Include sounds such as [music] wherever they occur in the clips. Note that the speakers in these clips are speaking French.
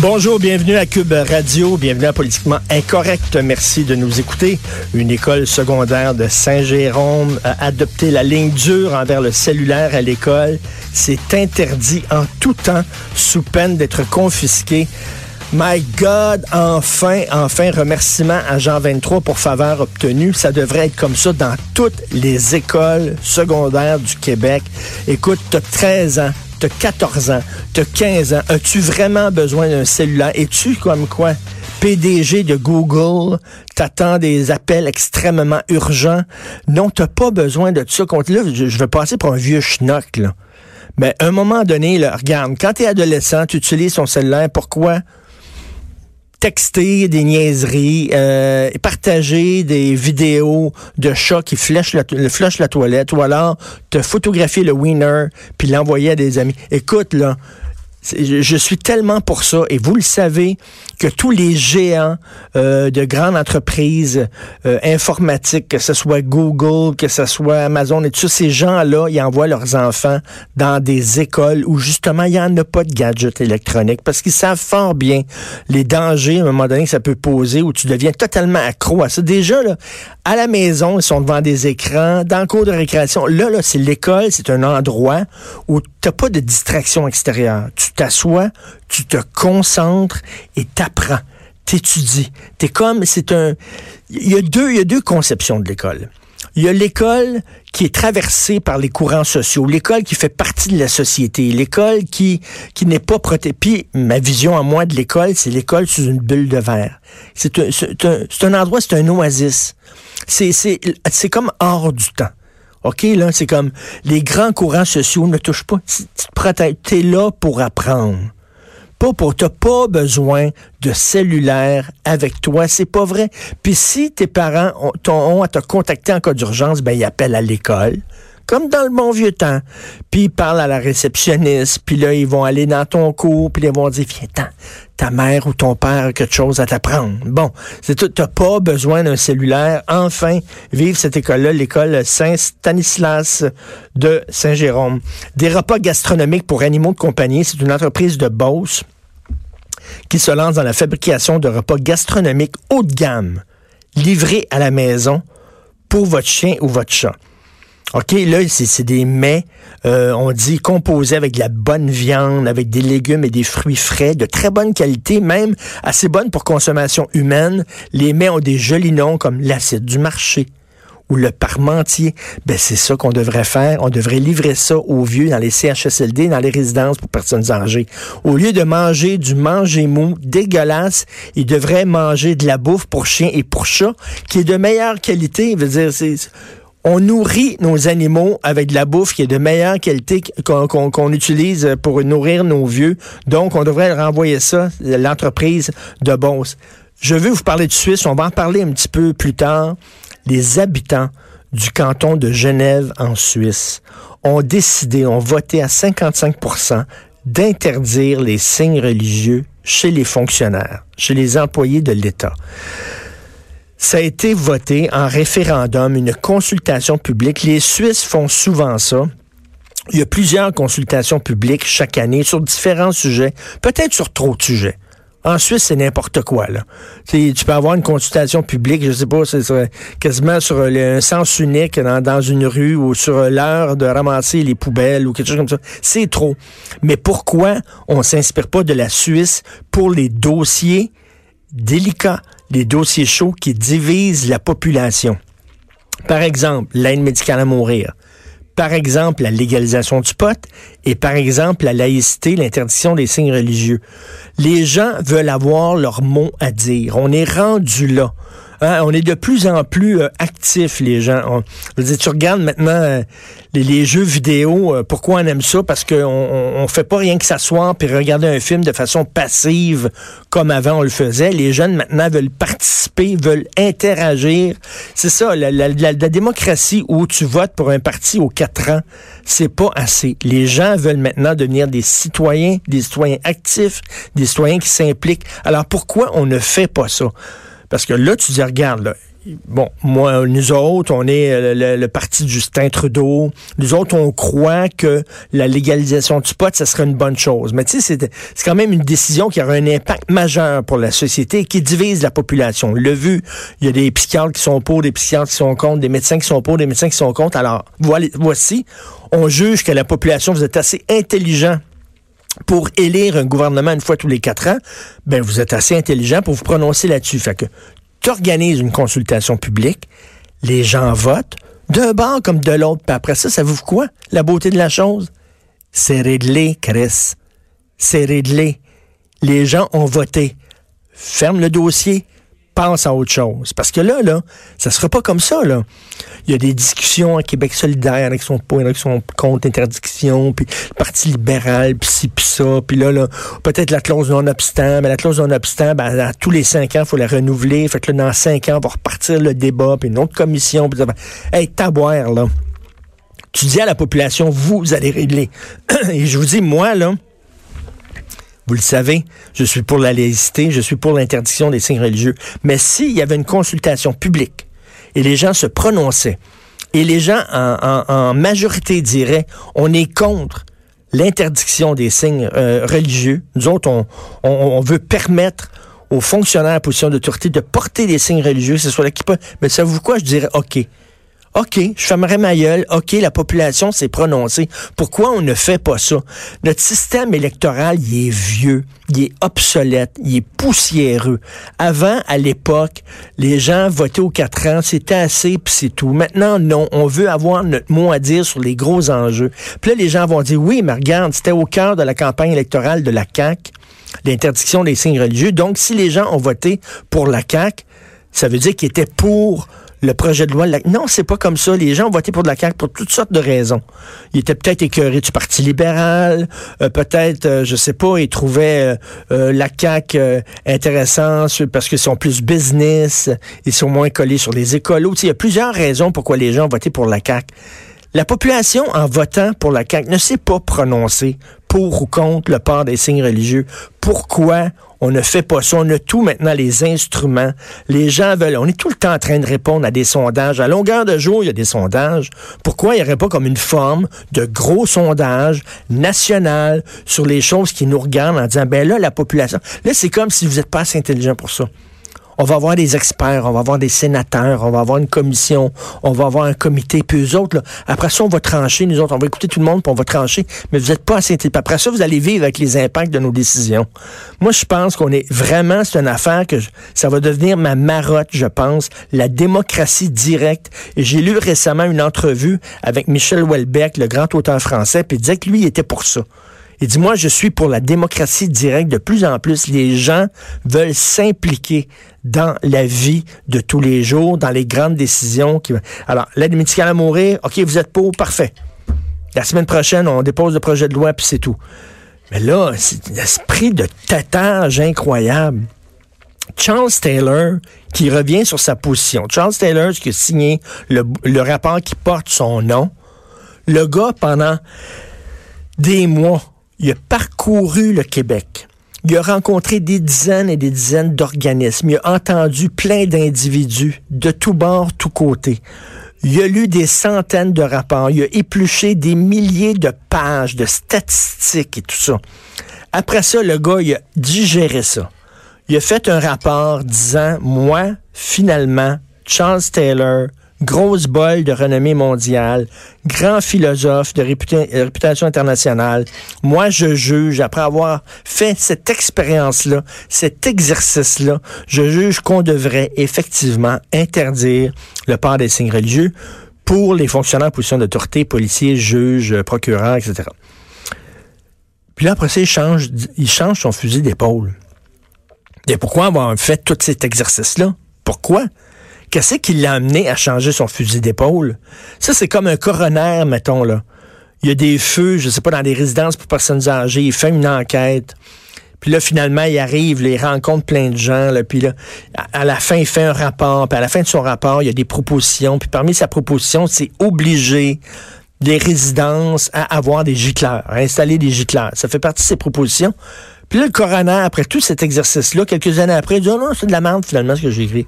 Bonjour, bienvenue à Cube Radio, bienvenue à Politiquement Incorrect. Merci de nous écouter. Une école secondaire de Saint-Jérôme a adopté la ligne dure envers le cellulaire à l'école. C'est interdit en tout temps sous peine d'être confisqué. My God, enfin, enfin, remerciement à Jean 23 pour faveur obtenue. Ça devrait être comme ça dans toutes les écoles secondaires du Québec. Écoute, tu 13 ans, tu 14 ans, tu 15 ans. As-tu vraiment besoin d'un cellulaire? Es-tu comme quoi? PDG de Google, t'attends des appels extrêmement urgents. Non, t'as pas besoin de ça. Là, je, vais passer pour un vieux schnock, là. Mais à un moment donné, là, regarde, quand tu es adolescent, tu utilises ton cellulaire, pourquoi? Texter des niaiseries, euh, partager des vidéos de chats qui flèchent la, toilette, ou alors te photographier le winner puis l'envoyer à des amis. Écoute, là, je suis tellement pour ça, et vous le savez, que tous les géants euh, de grandes entreprises euh, informatiques, que ce soit Google, que ce soit Amazon, et tous ces gens-là, ils envoient leurs enfants dans des écoles où justement il n'y en a pas de gadgets électroniques parce qu'ils savent fort bien les dangers à un moment donné que ça peut poser où tu deviens totalement accro à ça. Déjà, là, à la maison, ils sont devant des écrans, dans le cours de récréation. Là, là, c'est l'école, c'est un endroit où tu n'as pas de distraction extérieure. T'assois, tu te concentres et t'apprends, t'étudies. T'es comme, c'est un, il y a deux, il y a deux conceptions de l'école. Il y a l'école qui est traversée par les courants sociaux, l'école qui fait partie de la société, l'école qui, qui n'est pas protégée. Ma vision à moi de l'école, c'est l'école sous une bulle de verre. C'est un, un, un endroit, c'est un oasis. C'est comme hors du temps. OK, là, c'est comme les grands courants sociaux ne touchent pas. Tu. T'es là pour apprendre pas pour t'as pas besoin de cellulaire avec toi, c'est pas vrai. Puis si tes parents ont, ont à te contacter en cas d'urgence, ben ils appellent à l'école comme dans le bon vieux temps. Puis ils parlent à la réceptionniste, puis là, ils vont aller dans ton cours, puis ils vont dire, viens, ta mère ou ton père a quelque chose à t'apprendre. Bon, c'est tout, t'as pas besoin d'un cellulaire. Enfin, vive cette école-là, l'école Saint-Stanislas de Saint-Jérôme. Des repas gastronomiques pour animaux de compagnie, c'est une entreprise de Beauce qui se lance dans la fabrication de repas gastronomiques haut de gamme, livrés à la maison pour votre chien ou votre chat. OK, là, c'est des mets, euh, on dit composés avec de la bonne viande, avec des légumes et des fruits frais, de très bonne qualité, même assez bonne pour consommation humaine. Les mets ont des jolis noms comme l'acide du marché, ou le parmentier. Ben, c'est ça qu'on devrait faire. On devrait livrer ça aux vieux dans les CHSLD, dans les résidences pour personnes âgées. Au lieu de manger du manger mou dégueulasse, ils devraient manger de la bouffe pour chiens et pour chats qui est de meilleure qualité. Dire, c'est on nourrit nos animaux avec de la bouffe qui est de meilleure qualité qu'on utilise pour nourrir nos vieux. Donc, on devrait renvoyer ça, l'entreprise de Beauce. Je veux vous parler de Suisse, on va en parler un petit peu plus tard les habitants du canton de Genève en Suisse ont décidé, ont voté à 55% d'interdire les signes religieux chez les fonctionnaires, chez les employés de l'État. Ça a été voté en référendum, une consultation publique. Les Suisses font souvent ça. Il y a plusieurs consultations publiques chaque année sur différents sujets, peut-être sur trop de sujets. En Suisse, c'est n'importe quoi. Là. tu peux avoir une consultation publique, je sais pas, c'est quasiment sur un sens unique dans, une rue ou sur l'heure de ramasser les poubelles ou quelque chose comme ça. C'est trop. Mais pourquoi on s'inspire pas de la Suisse pour les dossiers délicats, les dossiers chauds qui divisent la population? Par exemple, l'aide médicale à mourir par exemple la légalisation du pot et par exemple la laïcité, l'interdiction des signes religieux. Les gens veulent avoir leur mot à dire. On est rendu là. Hein, on est de plus en plus euh, actifs, les gens. Tu regardes maintenant euh, les, jeux vidéo, euh, pourquoi on aime ça? Parce qu'on on, fait pas rien que s'asseoir puis regarder un film de façon passive comme avant on le faisait. Les jeunes maintenant veulent participer, veulent interagir. C'est ça, la, la, la, démocratie où tu votes pour un parti aux quatre ans, c'est pas assez. Les gens veulent maintenant devenir des citoyens, des citoyens actifs, des citoyens qui s'impliquent. Alors pourquoi on ne fait pas ça? Parce que là, tu dis, regarde, bon, moi, nous autres, on est euh, le, parti de Justin Trudeau. Nous autres, on croit que la légalisation du pot, ça serait une bonne chose. Mais tu sais, c'est quand même une décision qui aura un impact majeur pour la société et qui divise la population. Le vu, il y a des psychiatres qui sont pour, des psychiatres qui sont contre, des médecins qui sont pour, des médecins qui sont contre. Alors, voici, on juge que la population, vous êtes assez intelligent pour élire un gouvernement une fois tous les quatre ans, ben vous êtes assez intelligent pour vous prononcer là-dessus. Fait que tu une consultation publique, les gens votent, d'un bord comme de l'autre, puis après ça, ça vous quoi? La beauté de la chose? C'est réglé, Chris. C'est réglé. Les gens ont voté. Ferme le dossier, pense à autre chose. Parce que là, là, ça sera pas comme ça, là. Il y a des discussions à Québec solidaire avec son pour, avec son compte interdiction, puis le Parti libéral, puis ci, puis ça, puis là, là, peut-être la clause non-obstant, mais la clause non-obstant, ben, à tous les cinq ans, il faut la renouveler. Fait que là, dans cinq ans, on va repartir le débat, puis une autre commission, puis hey, taboire, là. Tu dis à la population, vous allez régler. [clears throat] Et je vous dis, moi, là, vous le savez, je suis pour la laïcité, je suis pour l'interdiction des signes religieux. Mais s'il y avait une consultation publique et les gens se prononçaient, et les gens en, majorité diraient, on est contre l'interdiction des signes euh, religieux. Nous autres, on, veut permettre aux fonctionnaires à position d'autorité de porter des signes religieux, que ce soit là qui peut. Mais savez-vous quoi? Je dirais, OK. OK, je fermerai ma gueule. OK, la population s'est prononcée. Pourquoi on ne fait pas ça? Notre système électoral, il est vieux, il est obsolète, il est poussiéreux. Avant, à l'époque, les gens votaient aux quatre ans, c'était assez, puis c'est tout. Maintenant, non, on veut avoir notre mot à dire sur les gros enjeux. Puis là, les gens vont dire, oui, mais regarde, c'était au cœur de la campagne électorale de la CAQ, l'interdiction des signes religieux. Donc, si les gens ont voté pour la CAQ, ça veut dire qu'ils étaient pour le projet de loi. Non, c'est pas comme ça. Les gens ont voté pour de la CAQ pour toutes sortes de raisons. Ils étaient peut-être écœurés du Parti libéral, euh, peut-être, euh, je sais pas, ils trouvaient euh, la CAQ intéressante parce qu'ils sont plus business, ils sont moins collés sur les écolos. Il y a plusieurs raisons pourquoi les gens ont voté pour la CAQ. La population, en votant pour la CAQ, ne s'est pas prononcée pour ou contre le port des signes religieux. Pourquoi on ne fait pas ça? On a tout maintenant les instruments. Les gens veulent. On est tout le temps en train de répondre à des sondages. À longueur de jour, il y a des sondages. Pourquoi il n'y aurait pas comme une forme de gros sondage national sur les choses qui nous regardent en disant, ben là, la population. Là, c'est comme si vous n'êtes pas assez intelligent pour ça on va avoir des experts, on va avoir des sénateurs, on va avoir une commission, on va avoir un comité, puis eux autres, là, après ça, on va trancher, nous autres, on va écouter tout le monde, puis on va trancher, mais vous n'êtes pas assez intelligent. Après ça, vous allez vivre avec les impacts de nos décisions. Moi, je pense qu'on est vraiment, c'est une affaire que ça va devenir ma marotte, je pense, la démocratie directe. J'ai lu récemment une entrevue avec Michel Houellebecq, le grand auteur français, puis il disait que lui, était pour ça. Il dit, moi, je suis pour la démocratie directe. De plus en plus, les gens veulent s'impliquer dans la vie de tous les jours, dans les grandes décisions. Qui... Alors, l'aide médicale à mourir, OK, vous êtes pour, parfait. La semaine prochaine, on dépose le projet de loi, puis c'est tout. Mais là, c'est un esprit de tatage incroyable. Charles Taylor, qui revient sur sa position. Charles Taylor, qui a signé le, le rapport qui porte son nom. Le gars, pendant des mois, il a parcouru le Québec. Il a rencontré des dizaines et des dizaines d'organismes. Il a entendu plein d'individus de tous bords, tous côtés. Il a lu des centaines de rapports. Il a épluché des milliers de pages de statistiques et tout ça. Après ça, le gars, il a digéré ça. Il a fait un rapport disant, moi, finalement, Charles Taylor, grosse bol de renommée mondiale, grand philosophe de réputation internationale. Moi, je juge, après avoir fait cette expérience-là, cet exercice-là, je juge qu'on devrait effectivement interdire le port des signes religieux pour les fonctionnaires en position d'autorité, policiers, juges, procureurs, etc. Puis là, après ça, il change, il change son fusil d'épaule. Et pourquoi avoir fait tout cet exercice-là? Pourquoi? Qu'est-ce qui l'a amené à changer son fusil d'épaule? Ça, c'est comme un coroner, mettons, là. Il y a des feux, je sais pas, dans des résidences pour personnes âgées. Il fait une enquête. Puis là, finalement, il arrive, il rencontre plein de gens. Là, puis là, à la fin, il fait un rapport. Puis à la fin de son rapport, il y a des propositions. Puis parmi sa proposition, c'est obliger les résidences à avoir des gicleurs, à installer des gicleurs. Ça fait partie de ses propositions. Puis là, le coroner, après tout cet exercice-là, quelques années après, il dit oh non, c'est de la merde finalement ce que j'ai écrit.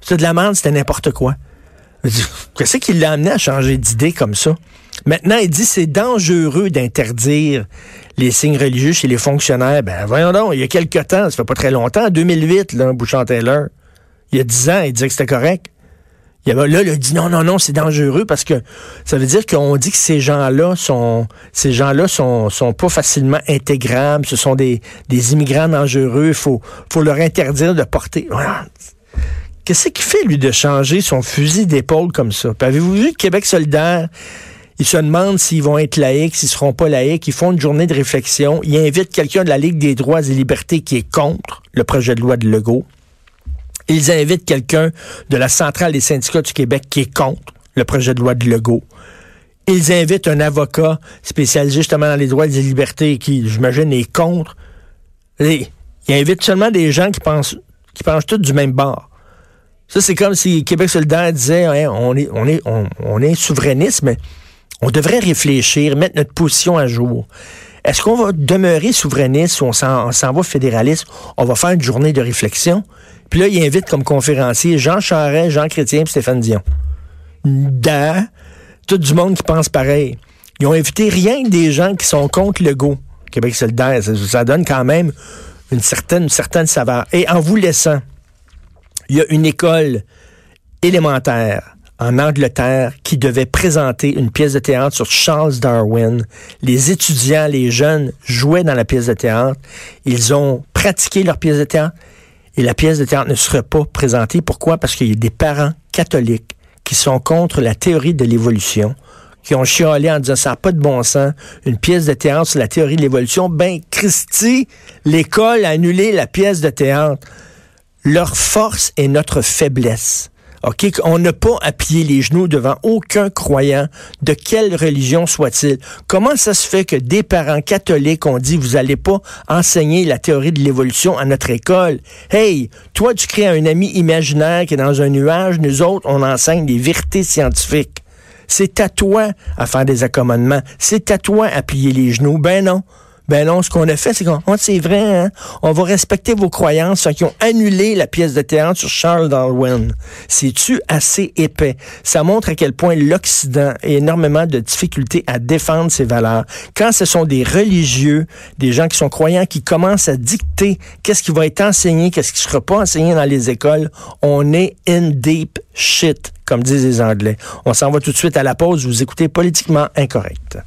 C'est de la merde, c'était n'importe quoi. Qu'est-ce qui l'a amené à changer d'idée comme ça? Maintenant, il dit c'est dangereux d'interdire les signes religieux chez les fonctionnaires. Ben voyons donc, il y a quelque temps, ça fait pas très longtemps, en 2008, là, Bouchard-Taylor, il y a dix ans, il disait que c'était correct. Il avait, là, il a dit non, non, non, c'est dangereux parce que ça veut dire qu'on dit que ces gens-là sont, ces gens-là sont, sont pas facilement intégrables. Ce sont des, des immigrants dangereux. Il faut, faut leur interdire de porter. Qu'est-ce qui fait, lui, de changer son fusil d'épaule comme ça? Avez-vous vu Québec solidaire? Ils se demandent s'ils vont être laïcs, s'ils seront pas laïcs. Ils font une journée de réflexion. Ils invitent quelqu'un de la Ligue des droits et libertés qui est contre le projet de loi de Legault. Ils invitent quelqu'un de la centrale des syndicats du Québec qui est contre le projet de loi de Legault. Ils invitent un avocat spécialisé justement dans les droits et libertés qui, j'imagine, est contre. ils invitent seulement des gens qui pensent, qui pensent tous du même bord. Ça, c'est comme si Québec solidaire disait, hein, on est, on est, on, est souverainiste, mais on devrait réfléchir, mettre notre position à jour. Est-ce qu'on va demeurer souverainiste ou on s'en va fédéraliste? On va faire une journée de réflexion. Puis là, il invite comme conférencier Jean Charest, Jean Chrétien et Stéphane Dion. Da, tout du monde qui pense pareil. Ils ont invité rien que des gens qui sont contre le go. Québec solidaire, ça, ça donne quand même une certaine, une certaine saveur. Et en vous laissant, il y a une école élémentaire en Angleterre qui devait présenter une pièce de théâtre sur Charles Darwin. Les étudiants, les jeunes jouaient dans la pièce de théâtre. Ils ont pratiqué leur pièce de théâtre et la pièce de théâtre ne sera pas présentée. Pourquoi? Parce qu'il y a des parents catholiques qui sont contre la théorie de l'évolution, qui ont chialé en disant ça n'a pas de bon sens, une pièce de théâtre sur la théorie de l'évolution. Ben, Christy, l'école a annulé la pièce de théâtre. Leur force est notre faiblesse. OK, on n'a pas à plier les genoux devant aucun croyant, de quelle religion soit-il. Comment ça se fait que des parents catholiques ont dit, vous allez pas enseigner la théorie de l'évolution à notre école? Hey, toi, tu crées un ami imaginaire qui est dans un nuage, nous autres, on enseigne des vérités scientifiques. C'est à toi à faire des accommodements. C'est à toi à plier les genoux. Ben non. Ben non, ce qu'on a fait, c'est qu'on, c'est vrai, hein? on va respecter vos croyances, ceux qui ont annulé la pièce de théâtre sur Charles Darwin. C'est-tu assez épais? Ça montre à quel point l'Occident a énormément de difficultés à défendre ses valeurs. Quand ce sont des religieux, des gens qui sont croyants, qui commencent à dicter qu'est-ce qui va être enseigné, qu'est-ce qui ne sera pas enseigné dans les écoles, on est in deep shit, comme disent les Anglais. On s'en va tout de suite à la pause. Vous écoutez Politiquement Incorrect.